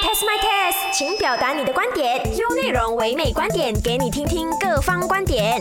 test my test，请表达你的观点，用内容唯美观点给你听听各方观点。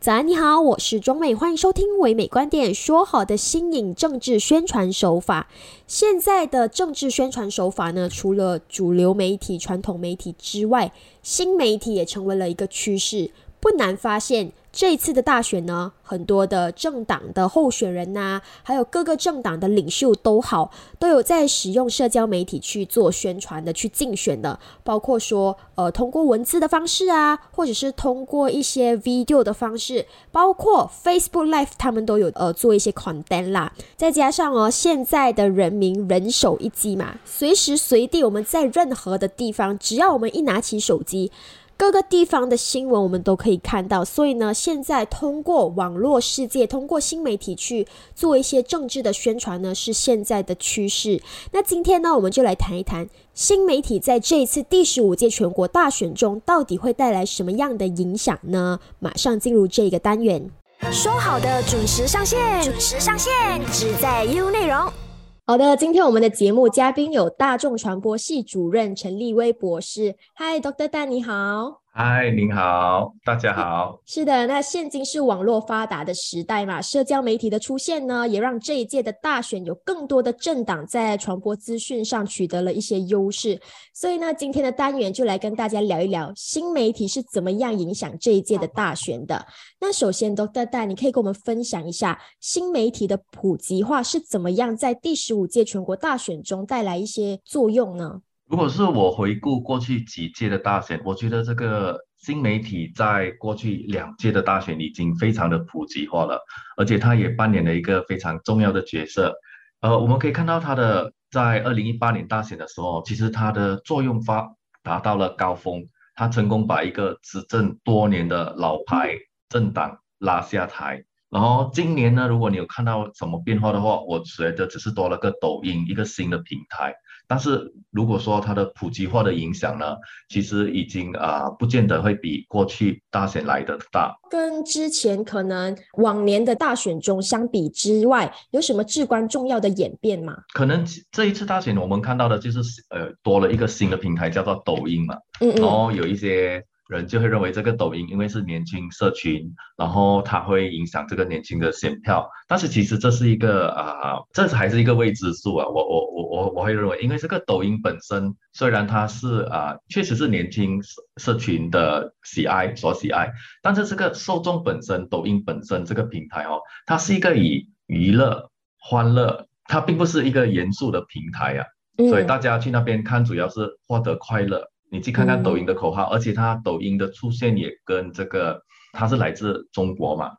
早安，你好，我是庄美，欢迎收听唯美观点。说好的新颖政治宣传手法，现在的政治宣传手法呢，除了主流媒体、传统媒体之外，新媒体也成为了一个趋势。不难发现。这一次的大选呢，很多的政党的候选人呐，还有各个政党的领袖都好，都有在使用社交媒体去做宣传的，去竞选的。包括说，呃，通过文字的方式啊，或者是通过一些 video 的方式，包括 Facebook Live，他们都有呃做一些狂单啦。再加上哦，现在的人民人手一机嘛，随时随地我们在任何的地方，只要我们一拿起手机。各个地方的新闻我们都可以看到，所以呢，现在通过网络世界，通过新媒体去做一些政治的宣传呢，是现在的趋势。那今天呢，我们就来谈一谈新媒体在这一次第十五届全国大选中到底会带来什么样的影响呢？马上进入这个单元，说好的准时上线，准时上线，只在 U 内容。好的，今天我们的节目嘉宾有大众传播系主任陈立威博士。嗨，Dr 蛋你好。嗨，您好，大家好。是的，那现今是网络发达的时代嘛，社交媒体的出现呢，也让这一届的大选有更多的政党在传播资讯上取得了一些优势。所以呢，今天的单元就来跟大家聊一聊新媒体是怎么样影响这一届的大选的。那首先，Dr. Dan，你可以跟我们分享一下新媒体的普及化是怎么样在第十五届全国大选中带来一些作用呢？如果是我回顾过去几届的大选，我觉得这个新媒体在过去两届的大选已经非常的普及化了，而且它也扮演了一个非常重要的角色。呃，我们可以看到它的在二零一八年大选的时候，其实它的作用发达到了高峰，它成功把一个执政多年的老牌政党拉下台。然后今年呢，如果你有看到什么变化的话，我觉得只是多了个抖音一个新的平台。但是如果说它的普及化的影响呢，其实已经啊，不见得会比过去大选来的大。跟之前可能往年的大选中相比之外，有什么至关重要的演变吗？可能这一次大选我们看到的就是呃，多了一个新的平台，叫做抖音嘛。嗯嗯。然后有一些。人就会认为这个抖音因为是年轻社群，然后它会影响这个年轻的选票，但是其实这是一个啊，这还是一个未知数啊。我我我我我会认为，因为这个抖音本身虽然它是啊，确实是年轻社社群的喜爱所喜爱，但是这个受众本身，抖音本身这个平台哦，它是一个以娱乐欢乐，它并不是一个严肃的平台呀，所以大家去那边看主要是获得快乐。你去看看抖音的口号，而且它抖音的出现也跟这个，它是来自中国嘛，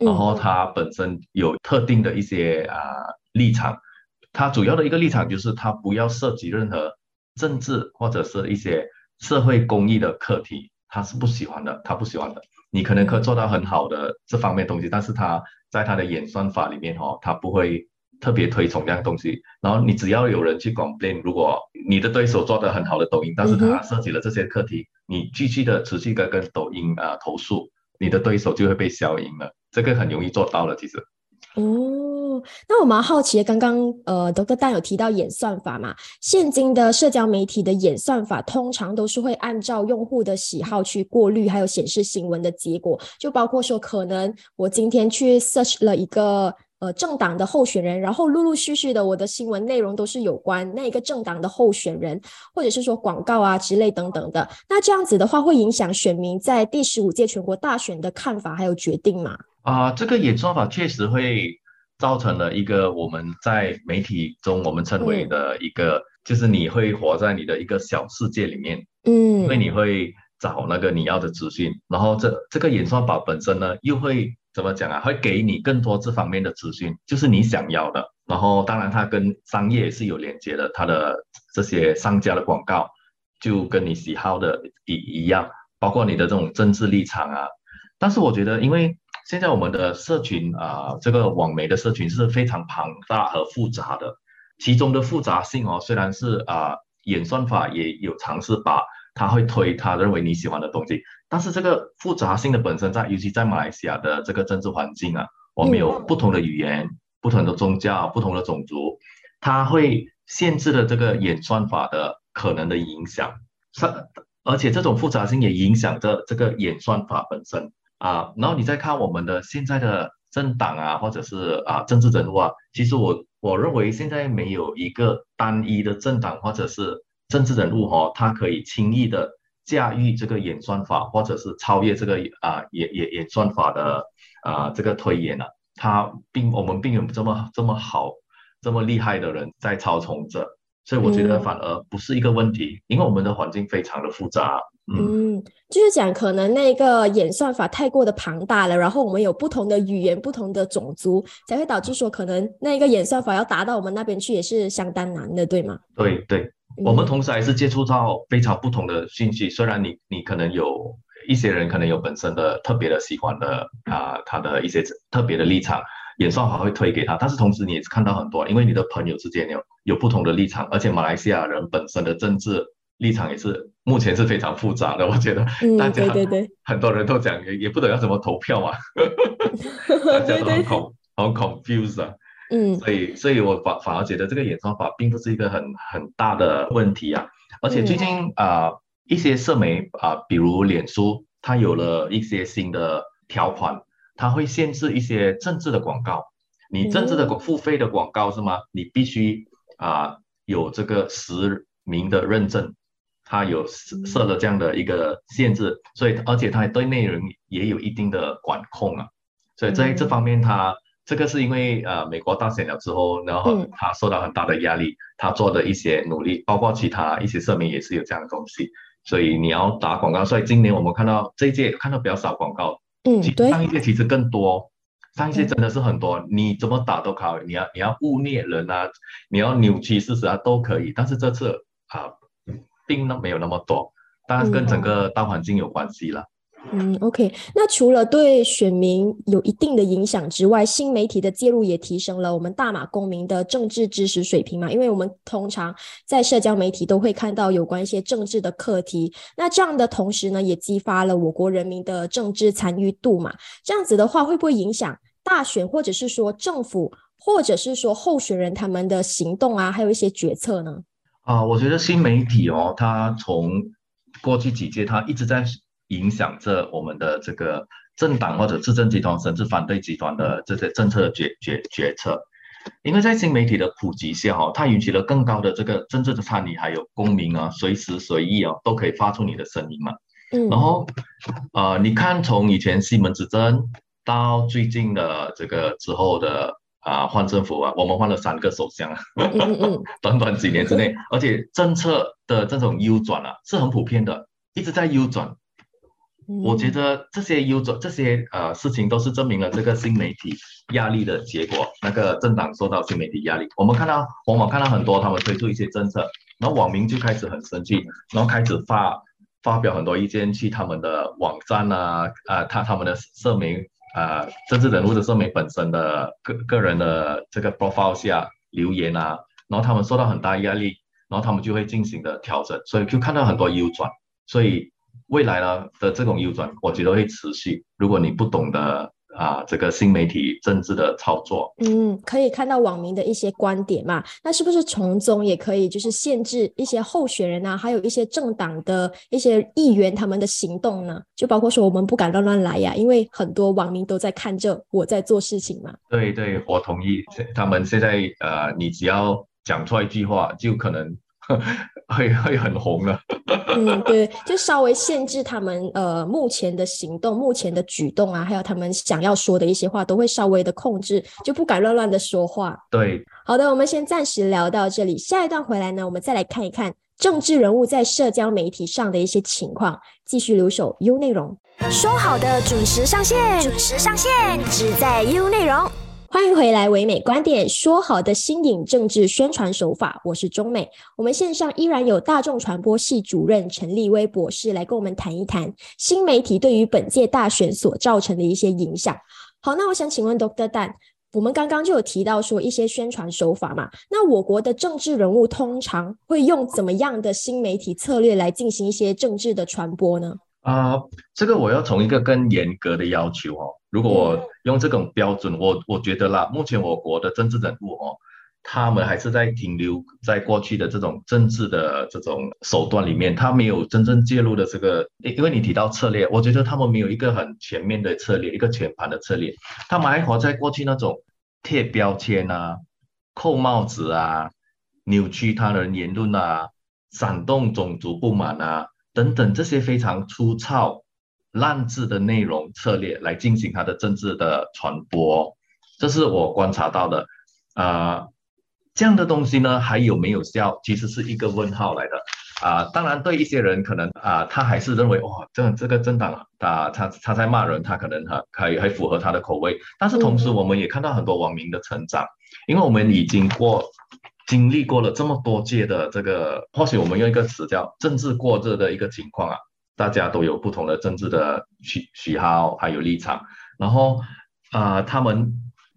然后它本身有特定的一些啊立场，它主要的一个立场就是它不要涉及任何政治或者是一些社会公益的课题，它是不喜欢的，它不喜欢的。你可能可做到很好的这方面东西，但是它在它的演算法里面哦，它不会。特别推崇这样东西，然后你只要有人去广编，如果你的对手做的很好的抖音，但是他涉及了这些课题，你继续的持续的跟抖音啊投诉，你的对手就会被消音了，这个很容易做到了，其实。哦，那我蛮好奇，刚刚呃德哥蛋有提到演算法嘛？现今的社交媒体的演算法通常都是会按照用户的喜好去过滤，还有显示新闻的结果，就包括说可能我今天去 search 了一个。呃，政党的候选人，然后陆陆续续的，我的新闻内容都是有关那一个政党的候选人，或者是说广告啊之类等等的。那这样子的话，会影响选民在第十五届全国大选的看法还有决定吗？啊，这个演算法确实会造成了一个我们在媒体中我们称为的一个，就是你会活在你的一个小世界里面，嗯，因为你会找那个你要的资讯，然后这这个演算法本身呢又会。怎么讲啊？会给你更多这方面的资讯，就是你想要的。然后，当然它跟商业是有连接的，它的这些商家的广告就跟你喜好的一一样，包括你的这种政治立场啊。但是我觉得，因为现在我们的社群啊，这个网媒的社群是非常庞大和复杂的，其中的复杂性哦，虽然是啊，演算法也有尝试把他会推他认为你喜欢的东西。但是这个复杂性的本身在，尤其在马来西亚的这个政治环境啊，我们有不同的语言、不同的宗教、不同的种族，它会限制了这个演算法的可能的影响，是而且这种复杂性也影响着这个演算法本身啊。然后你再看我们的现在的政党啊，或者是啊政治人物啊，其实我我认为现在没有一个单一的政党或者是政治人物哦，他可以轻易的驾驭这个演算法，或者是超越这个啊演演演算法的啊这个推演了。他并我们并有这么这么好。这么厉害的人在操纵着，所以我觉得反而不是一个问题，因为我们的环境非常的复杂。嗯，就是讲可能那个演算法太过的庞大了，然后我们有不同的语言、不同的种族，才会导致说可能那个演算法要达到我们那边去也是相当难的，对吗？对对，我们同时还是接触到非常不同的信息，虽然你你可能有一些人可能有本身的特别的喜欢的啊，他的一些特别的立场。演算法会推给他，但是同时你也看到很多，因为你的朋友之间有有不同的立场，而且马来西亚人本身的政治立场也是目前是非常复杂的。我觉得大家很多人都讲也也不懂要怎么投票嘛，大家都很恐很 confused 啊。嗯，所以所以我反反而觉得这个演算法并不是一个很很大的问题啊。而且最近啊一些社媒啊，比如脸书，它有了一些新的条款。它会限制一些政治的广告，你政治的付费的广告是吗？你必须啊有这个实名的认证，它有设了这样的一个限制，所以而且它对内容也有一定的管控啊。所以在这方面，它这个是因为呃美国大选了之后，然后他受到很大的压力，他做的一些努力，包括其他一些社民也是有这样的东西，所以你要打广告。所以今年我们看到这一届看到比较少广告。嗯，对，上一届其实更多，上一届真的是很多，你怎么打都可以，你要你要污蔑人啊，你要扭曲事实啊都可以，但是这次啊，并没有那么多，当然跟整个大环境有关系了。嗯嗯，OK，那除了对选民有一定的影响之外，新媒体的介入也提升了我们大马公民的政治知识水平嘛？因为我们通常在社交媒体都会看到有关一些政治的课题，那这样的同时呢，也激发了我国人民的政治参与度嘛？这样子的话，会不会影响大选，或者是说政府，或者是说候选人他们的行动啊，还有一些决策呢？啊，我觉得新媒体哦，它从过去几届，它一直在。影响着我们的这个政党或者执政集团甚至反对集团的这些政策决决决策，因为在新媒体的普及下，哈，它引起了更高的这个政治的参与，还有公民啊，随时随意啊都可以发出你的声音嘛。嗯。然后，呃，你看从以前西门子争到最近的这个之后的啊换政府啊，我们换了三个首相啊，短短几年之内，而且政策的这种 U 转啊是很普遍的，一直在 U 转。我觉得这些优转这些呃事情都是证明了这个新媒体压力的结果。那个政党受到新媒体压力，我们看到往往看到很多他们推出一些政策，然后网民就开始很生气，然后开始发发表很多意见去他们的网站啊啊他他们的社媒啊政治人物的社媒本身的个个人的这个 profile 下留言啊，然后他们受到很大压力，然后他们就会进行的调整，所以就看到很多优转，所以。未来呢的这种右转，我觉得会持续。如果你不懂得啊，这个新媒体政治的操作，嗯，可以看到网民的一些观点嘛。那是不是从中也可以就是限制一些候选人啊，还有一些政党的一些议员他们的行动呢？就包括说我们不敢乱乱来呀，因为很多网民都在看着我在做事情嘛。对对，我同意。他们现在呃，你只要讲错一句话，就可能。会会很红的，嗯，对，就稍微限制他们呃目前的行动、目前的举动啊，还有他们想要说的一些话，都会稍微的控制，就不敢乱乱的说话。对，好的，我们先暂时聊到这里，下一段回来呢，我们再来看一看政治人物在社交媒体上的一些情况，继续留守 U 内容，说好的准时上线，准时上线，只在 U 内容。欢迎回来，唯美观点说好的新颖政治宣传手法，我是中美。我们线上依然有大众传播系主任陈立威博士来跟我们谈一谈新媒体对于本届大选所造成的一些影响。好，那我想请问 Doctor Dan，我们刚刚就有提到说一些宣传手法嘛？那我国的政治人物通常会用怎么样的新媒体策略来进行一些政治的传播呢？啊，这个我要从一个更严格的要求哦。如果我用这种标准，我我觉得啦，目前我国的政治人物哦，他们还是在停留在过去的这种政治的这种手段里面，他没有真正介入的这个。因为你提到策略，我觉得他们没有一个很全面的策略，一个全盘的策略，他们还活在过去那种贴标签啊、扣帽子啊、扭曲他人言论啊、煽动种族不满啊等等这些非常粗糙。烂字的内容策略来进行它的政治的传播，这是我观察到的。啊，这样的东西呢，还有没有效？其实是一个问号来的。啊，当然对一些人可能啊，他还是认为哇，这这个政党啊，他他在骂人，他可能还还还符合他的口味。但是同时，我们也看到很多网民的成长，因为我们已经过经历过了这么多届的这个，或许我们用一个词叫政治过热的一个情况啊。大家都有不同的政治的喜喜好，还有立场，然后啊，他们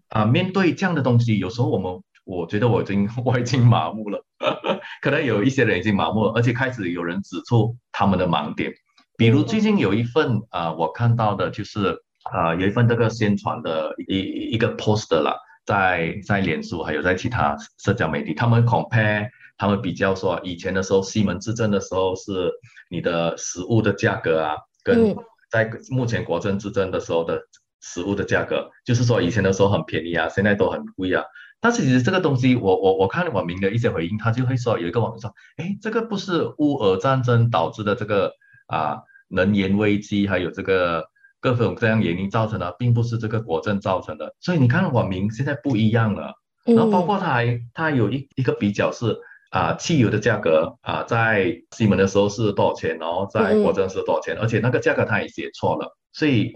啊，面对这样的东西，有时候我们，我觉得我已经我已经麻木了，可能有一些人已经麻木了，而且开始有人指出他们的盲点，比如最近有一份啊，我看到的就是啊，有一份这个宣传的一一个 poster 啦，在在脸书还有在其他社交媒体，他们 compare。他们比较说，以前的时候，西门执政的时候是你的食物的价格啊，跟在目前国政之争的时候的食物的价格，就是说以前的时候很便宜啊，现在都很贵啊。但是其实这个东西，我我我看网民的一些回应，他就会说，有一个网民说，哎，这个不是乌俄战争导致的这个啊能源危机，还有这个各种各样原因造成的，并不是这个国政造成的。所以你看网民现在不一样了，然后包括他还他有一一个比较是。啊，汽油的价格啊，在西门的时候是多少钱？然后在国政是多少钱？而且那个价格他也写错了，所以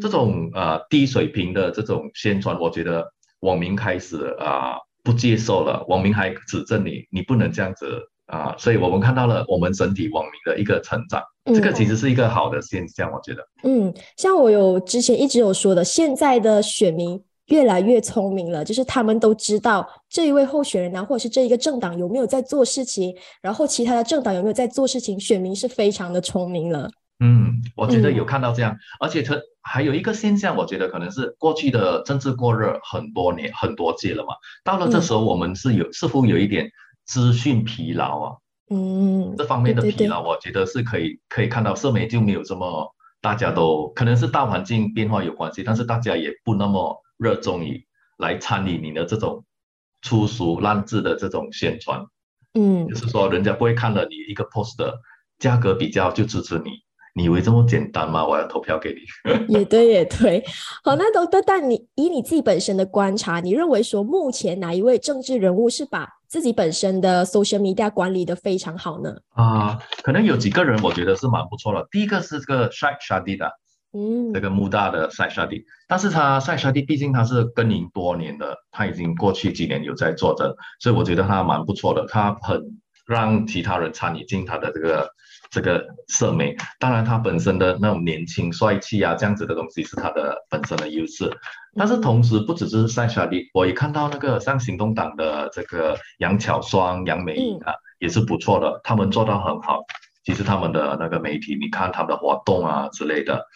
这种啊低水平的这种宣传，我觉得网民开始啊不接受了，网民还指正你，你不能这样子啊，所以我们看到了我们整体网民的一个成长，这个其实是一个好的现象，我觉得。嗯，像我有之前一直有说的，现在的选民。越来越聪明了，就是他们都知道这一位候选人啊，或者是这一个政党有没有在做事情，然后其他的政党有没有在做事情，选民是非常的聪明了。嗯，我觉得有看到这样，而且它还有一个现象，我觉得可能是过去的政治过热很多年、很多届了嘛，到了这时候我们是有似乎有一点资讯疲劳啊。嗯，这方面的疲劳，我觉得是可以可以看到，社媒就没有这么大家都可能是大环境变化有关系，但是大家也不那么。热衷于来参与你的这种粗俗烂字的这种宣传，嗯，就是说人家不会看了你一个 post 的价格比较就支持你，你以为这么简单吗？我要投票给你。也对，也对。好，那都都，但你以你自己本身的观察，你认为说目前哪一位政治人物是把自己本身的 social media 管理的非常好呢？啊，可能有几个人我觉得是蛮不错的。第一个是这个 Shai Shadida。嗯，这个穆大的塞沙蒂，但是他塞沙蒂毕竟他是耕耘多年的，他已经过去几年有在做着，所以我觉得他蛮不错的，他很让其他人参与进他的这个这个社媒。当然，他本身的那种年轻帅气啊，这样子的东西是他的本身的优势。但是同时，不只是塞沙蒂，我也看到那个像行动党的这个杨巧双、杨美莹啊，也是不错的，他们做到很好。其实他们的那个媒体，你看他们的活动啊之类的。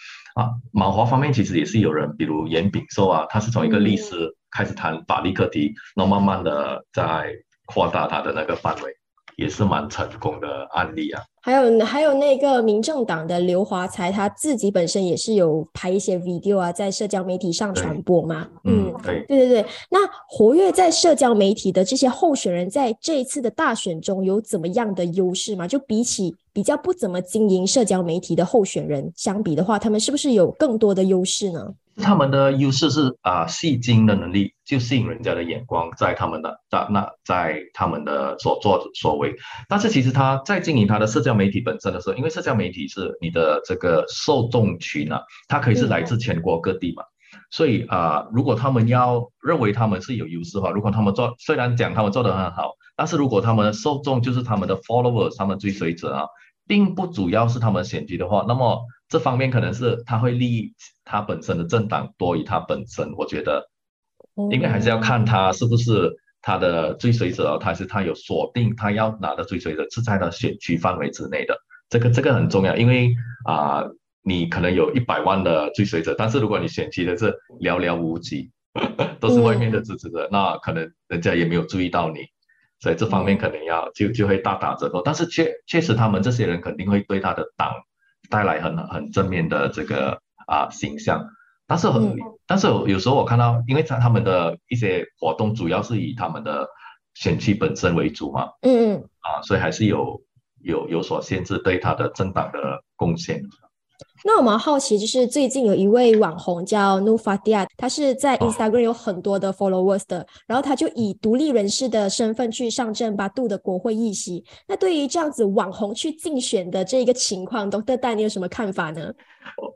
啊，马华方面其实也是有人，比如严炳寿啊，他是从一个律师开始谈法律课题，然后慢慢的在扩大他的那个范围，也是蛮成功的案例啊。还有还有那个民政党的刘华才，他自己本身也是有拍一些 video 啊，在社交媒体上传播嘛。嗯，对，对对对。那活跃在社交媒体的这些候选人，在这一次的大选中有怎么样的优势吗？就比起比较不怎么经营社交媒体的候选人相比的话，他们是不是有更多的优势呢？他们的优势是啊，戏精的能力就吸引人家的眼光，在他们的在那在他们的所作所为。但是其实他在经营他的社交媒体本身的时候，因为社交媒体是你的这个受众群啊，它可以是来自全国各地嘛，所以啊，如果他们要认为他们是有优势的话，如果他们做虽然讲他们做得很好，但是如果他们的受众就是他们的 followers，他们追随者啊，并不主要是他们选举的话，那么。这方面可能是他会利益他本身的政党多于他本身，我觉得，因为还是要看他是不是他的追随者，他是他有锁定他要拿的追随者是在他选区范围之内的，这个这个很重要，因为啊，你可能有一百万的追随者，但是如果你选区的是寥寥无几，都是外面的支持者，那可能人家也没有注意到你，所以这方面可能要就就会大打折扣。但是确确实，他们这些人肯定会对他的党带来很很正面的这个啊形象。但是很，但是有时候我看到，因为他他们的一些活动主要是以他们的选区本身为主嘛，嗯嗯，啊，所以还是有有有所限制对他的政党的贡献。那我们好奇，就是最近有一位网红叫 Nufadia，他是在 Instagram 有很多的 followers 的，然后他就以独立人士的身份去上阵巴杜的国会议席。那对于这样子网红去竞选的这一个情况，Doctor Dan 你有什么看法呢？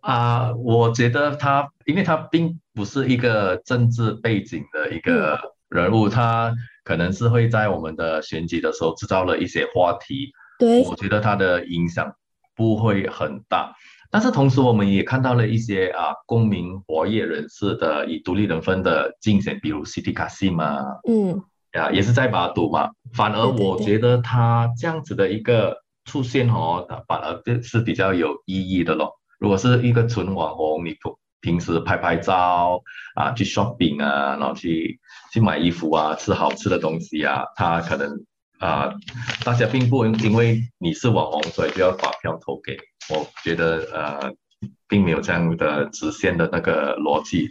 啊，我觉得他，因为他并不是一个政治背景的一个人物，他可能是会在我们的选举的时候制造了一些话题。对，我觉得他的影响不会很大。但是同时，我们也看到了一些啊，公民活跃人士的以独立人分的竞选，比如 City Kasim 嗯，啊，也是在把赌嘛。反而我觉得他这样子的一个出现哦，反而是比较有意义的咯。如果是一个纯网红，你平平时拍拍照啊，去 shopping 啊，然后去去买衣服啊，吃好吃的东西啊，他可能。啊，大家并不因为你是网红，所以就要把票投给。我觉得呃，并没有这样的直线的那个逻辑。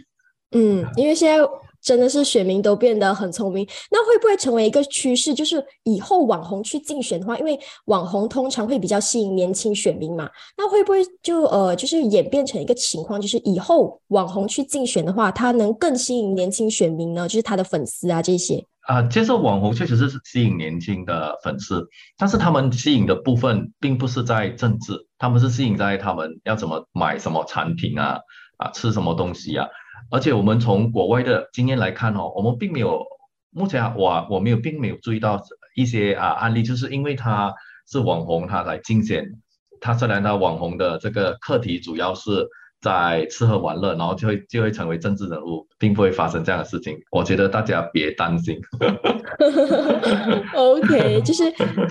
嗯，因为现在真的是选民都变得很聪明，那会不会成为一个趋势？就是以后网红去竞选的话，因为网红通常会比较吸引年轻选民嘛，那会不会就呃，就是演变成一个情况，就是以后网红去竞选的话，他能更吸引年轻选民呢？就是他的粉丝啊这些。啊，接受网红确实是吸引年轻的粉丝，但是他们吸引的部分并不是在政治，他们是吸引在他们要怎么买什么产品啊，啊吃什么东西啊。而且我们从国外的经验来看哦，我们并没有目前我我没有并没有注意到一些啊案例，就是因为他是网红，他来竞选，他虽然他网红的这个课题主要是。在吃喝玩乐，然后就会就会成为政治人物，并不会发生这样的事情。我觉得大家别担心。OK，就是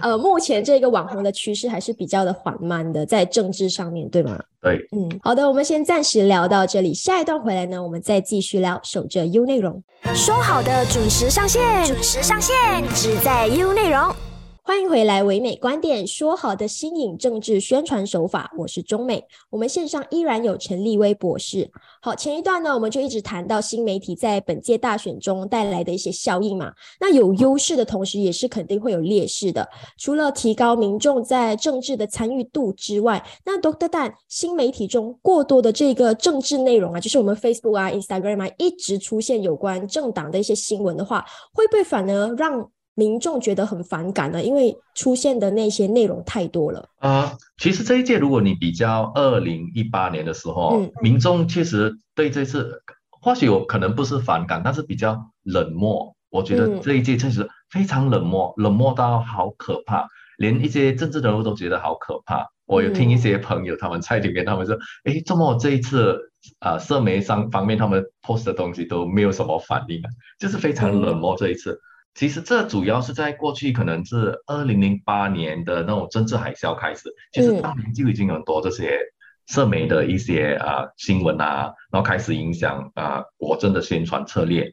呃，目前这个网红的趋势还是比较的缓慢的，在政治上面对吗？对，嗯，好的，我们先暂时聊到这里，下一段回来呢，我们再继续聊。守着 U 内容，说好的准时上线，准时上线，只在 U 内容。欢迎回来，唯美观点说好的新颖政治宣传手法，我是中美。我们线上依然有陈立威博士。好，前一段呢，我们就一直谈到新媒体在本届大选中带来的一些效应嘛。那有优势的同时，也是肯定会有劣势的。除了提高民众在政治的参与度之外，那 Doctor Dan 新媒体中过多的这个政治内容啊，就是我们 Facebook 啊、Instagram 啊，一直出现有关政党的一些新闻的话，会不会反而让？民众觉得很反感呢，因为出现的那些内容太多了。啊，其实这一届如果你比较二零一八年的时候，民众确实对这次或许有可能不是反感，但是比较冷漠。我觉得这一届确实非常冷漠，冷漠到好可怕，连一些政治人物都觉得好可怕。我有听一些朋友他们在里面，他们说：“哎，这么这一次啊，社媒上方面他们 post 的东西都没有什么反应啊，就是非常冷漠这一次。”其实这主要是在过去可能是二零零八年的那种政治海啸开始，其实当年就已经很多这些社媒的一些啊新闻啊，然后开始影响啊国政的宣传策略，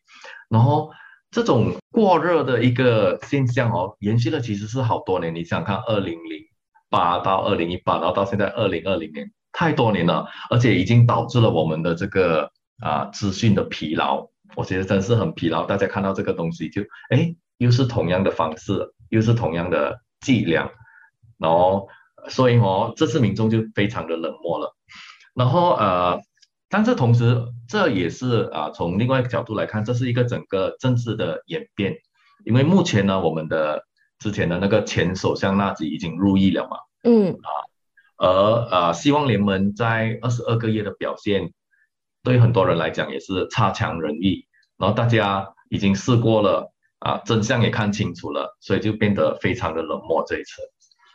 然后这种过热的一个现象哦，延续了其实是好多年。你想看二零零八到二零一八，然后到现在二零二零年，太多年了，而且已经导致了我们的这个啊资讯的疲劳。我觉得真是很疲劳，大家看到这个东西就哎，又是同样的方式，又是同样的伎俩，然后所以哦，这次民众就非常的冷漠了。然后呃，但是同时这也是啊，从另外一个角度来看，这是一个整个政治的演变，因为目前呢，我们的之前的那个前首相纳吉已经入狱了嘛，嗯啊，而呃，希望联盟在二十二个月的表现。对很多人来讲也是差强人意，然后大家已经试过了啊，真相也看清楚了，所以就变得非常的冷漠这一次。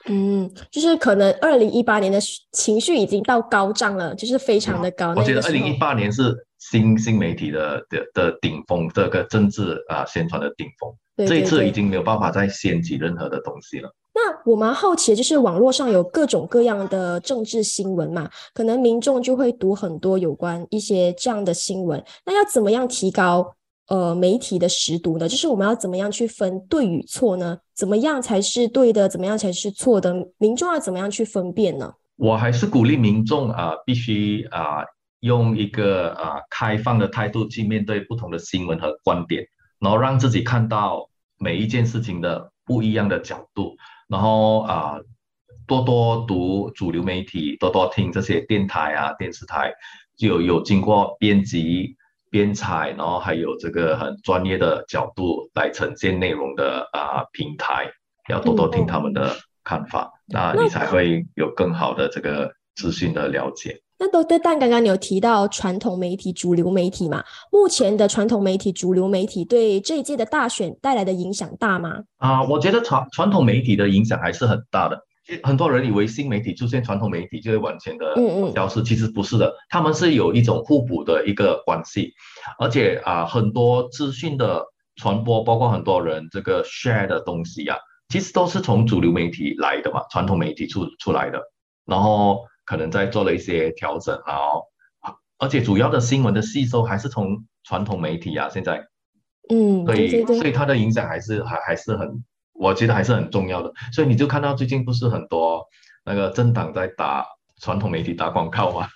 嗯，就是可能二零一八年的情绪已经到高涨了，就是非常的高。我觉得二零一八年是新新媒体的的的顶峰，这个政治啊宣传的顶峰。这一次已经没有办法再掀起任何的东西了。那我蛮好奇，就是网络上有各种各样的政治新闻嘛，可能民众就会读很多有关一些这样的新闻。那要怎么样提高呃媒体的识读呢？就是我们要怎么样去分对与错呢？怎么样才是对的？怎么样才是错的？民众要怎么样去分辨呢？我还是鼓励民众啊，必须啊用一个啊开放的态度去面对不同的新闻和观点，然后让自己看到每一件事情的不一样的角度。然后啊，多多读主流媒体，多多听这些电台啊、电视台，就有经过编辑、编采，然后还有这个很专业的角度来呈现内容的啊平台，要多多听他们的看法，那你才会有更好的这个资讯的了解。那都但刚刚你有提到传统媒体、主流媒体嘛？目前的传统媒体、主流媒体对这一届的大选带来的影响大吗？啊，我觉得传传统媒体的影响还是很大的。很多人以为新媒体出现，传统媒体就会完全的消失，其实不是的，他们是有一种互补的一个关系。而且啊，很多资讯的传播，包括很多人这个 share 的东西啊，其实都是从主流媒体来的嘛，传统媒体出出来的，然后。可能在做了一些调整，然后，而且主要的新闻的吸收还是从传统媒体啊，现在，嗯，所以所以它的影响还是还还是很，我觉得还是很重要的。所以你就看到最近不是很多那个政党在打传统媒体打广告吗？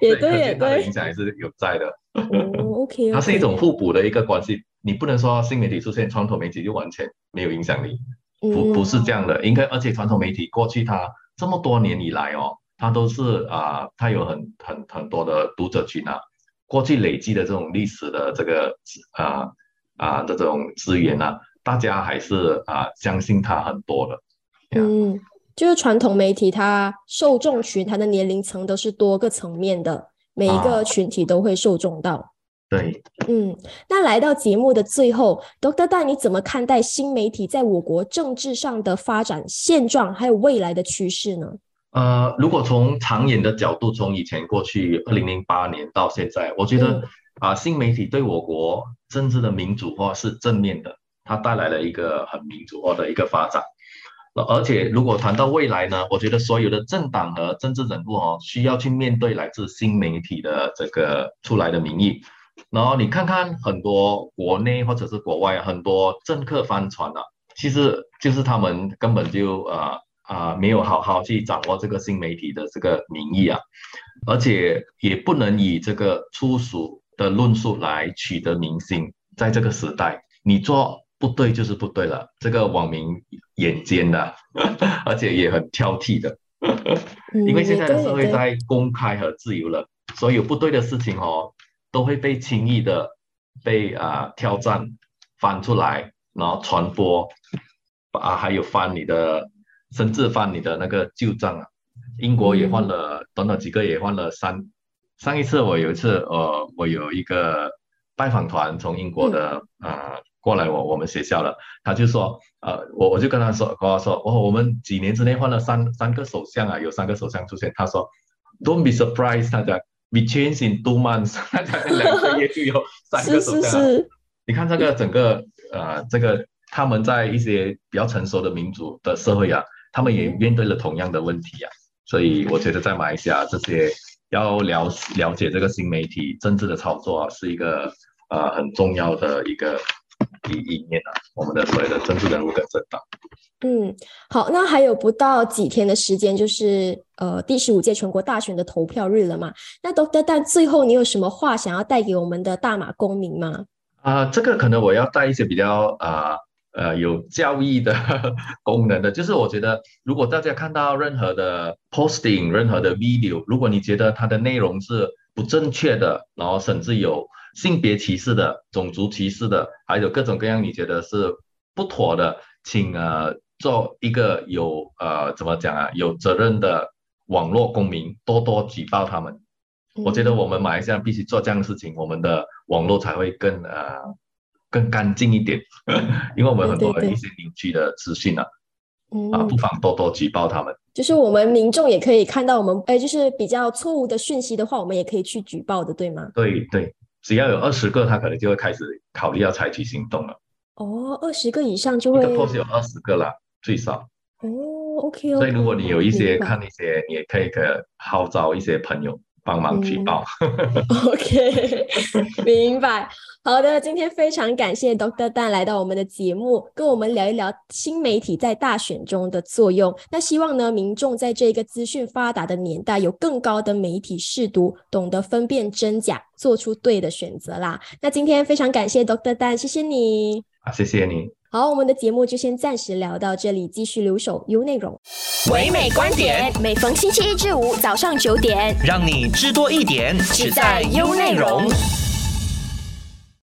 也 对也对，影响还是有在的。哦，OK，它是一种互补的一个关系，你不能说新媒体出现，传统媒体就完全没有影响力。不不是这样的，应该而且传统媒体过去它这么多年以来哦，它都是啊，它有很很很多的读者群啊，过去累积的这种历史的这个啊啊这种资源啊，大家还是啊相信它很多的。嗯，就是传统媒体它受众群它的年龄层都是多个层面的，每一个群体都会受众到。对，嗯，那来到节目的最后，Doctor 戴，你怎么看待新媒体在我国政治上的发展现状，还有未来的趋势呢？呃，如果从长远的角度，从以前过去二零零八年到现在，我觉得啊，新媒体对我国政治的民主化是正面的，它带来了一个很民主化的一个发展。而且，如果谈到未来呢，我觉得所有的政党和政治人物哦，需要去面对来自新媒体的这个出来的民意。然后你看看很多国内或者是国外很多政客翻船了，其实就是他们根本就呃啊没有好好去掌握这个新媒体的这个民意啊，而且也不能以这个粗俗的论述来取得民心。在这个时代，你做不对就是不对了，这个网民眼尖的，而且也很挑剔的，因为现在的社会在公开和自由了，所有不对的事情哦。都会被轻易的被啊挑战翻出来，然后传播啊，还有翻你的，甚至翻你的那个旧账啊。英国也换了，短短几个也换了三。上一次我有一次，呃，我有一个拜访团从英国的啊过来我我们学校了，他就说，呃，我我就跟他说，跟他说，哦，我们几年之内换了三三个首相啊，有三个首相出现。他说，Don't be surprised，他讲。We change in two months，大概两个月就有三个首相。你看这个整个呃，这个他们在一些比较成熟的民主的社会啊，他们也面对了同样的问题啊。所以我觉得在马来西亚这些要了了解这个新媒体政治的操作啊，是一个呃很重要的一个一一面啊。我们的所有的政治人物跟政党。嗯，好，那还有不到几天的时间，就是呃第十五届全国大选的投票日了嘛？那都但最后你有什么话想要带给我们的大马公民吗？啊，这个可能我要带一些比较啊呃有教育的 功能的，就是我觉得如果大家看到任何的 posting、任何的 video，如果你觉得它的内容是不正确的，然后甚至有性别歧视的、种族歧视的，还有各种各样你觉得是不妥的，请呃。做一个有呃怎么讲啊有责任的网络公民，多多举报他们。我觉得我们马来西亚必须做这样的事情，我们的网络才会更呃更干净一点。因为我们很多一些邻居的资讯啊，啊，不妨多多举报他们。就是我们民众也可以看到我们哎，就是比较错误的讯息的话，我们也可以去举报的，对吗？对对，只要有二十个，他可能就会开始考虑要采取行动了。哦，二十个以上就会。一个 post 有二十个啦，最少。哦，OK。所以如果你有一些看一些，你也可以可号召一些朋友帮忙举报。OK，明白。好的，今天非常感谢 Doctor Dan 来到我们的节目，跟我们聊一聊新媒体在大选中的作用。那希望呢，民众在这个资讯发达的年代，有更高的媒体视读，懂得分辨真假，做出对的选择啦。那今天非常感谢 Doctor Dan，谢谢你。啊，谢谢你。好，我们的节目就先暂时聊到这里，继续留守 U 内容。唯美观点，每逢星期一至五早上九点，让你知多一点，只在 U 内容。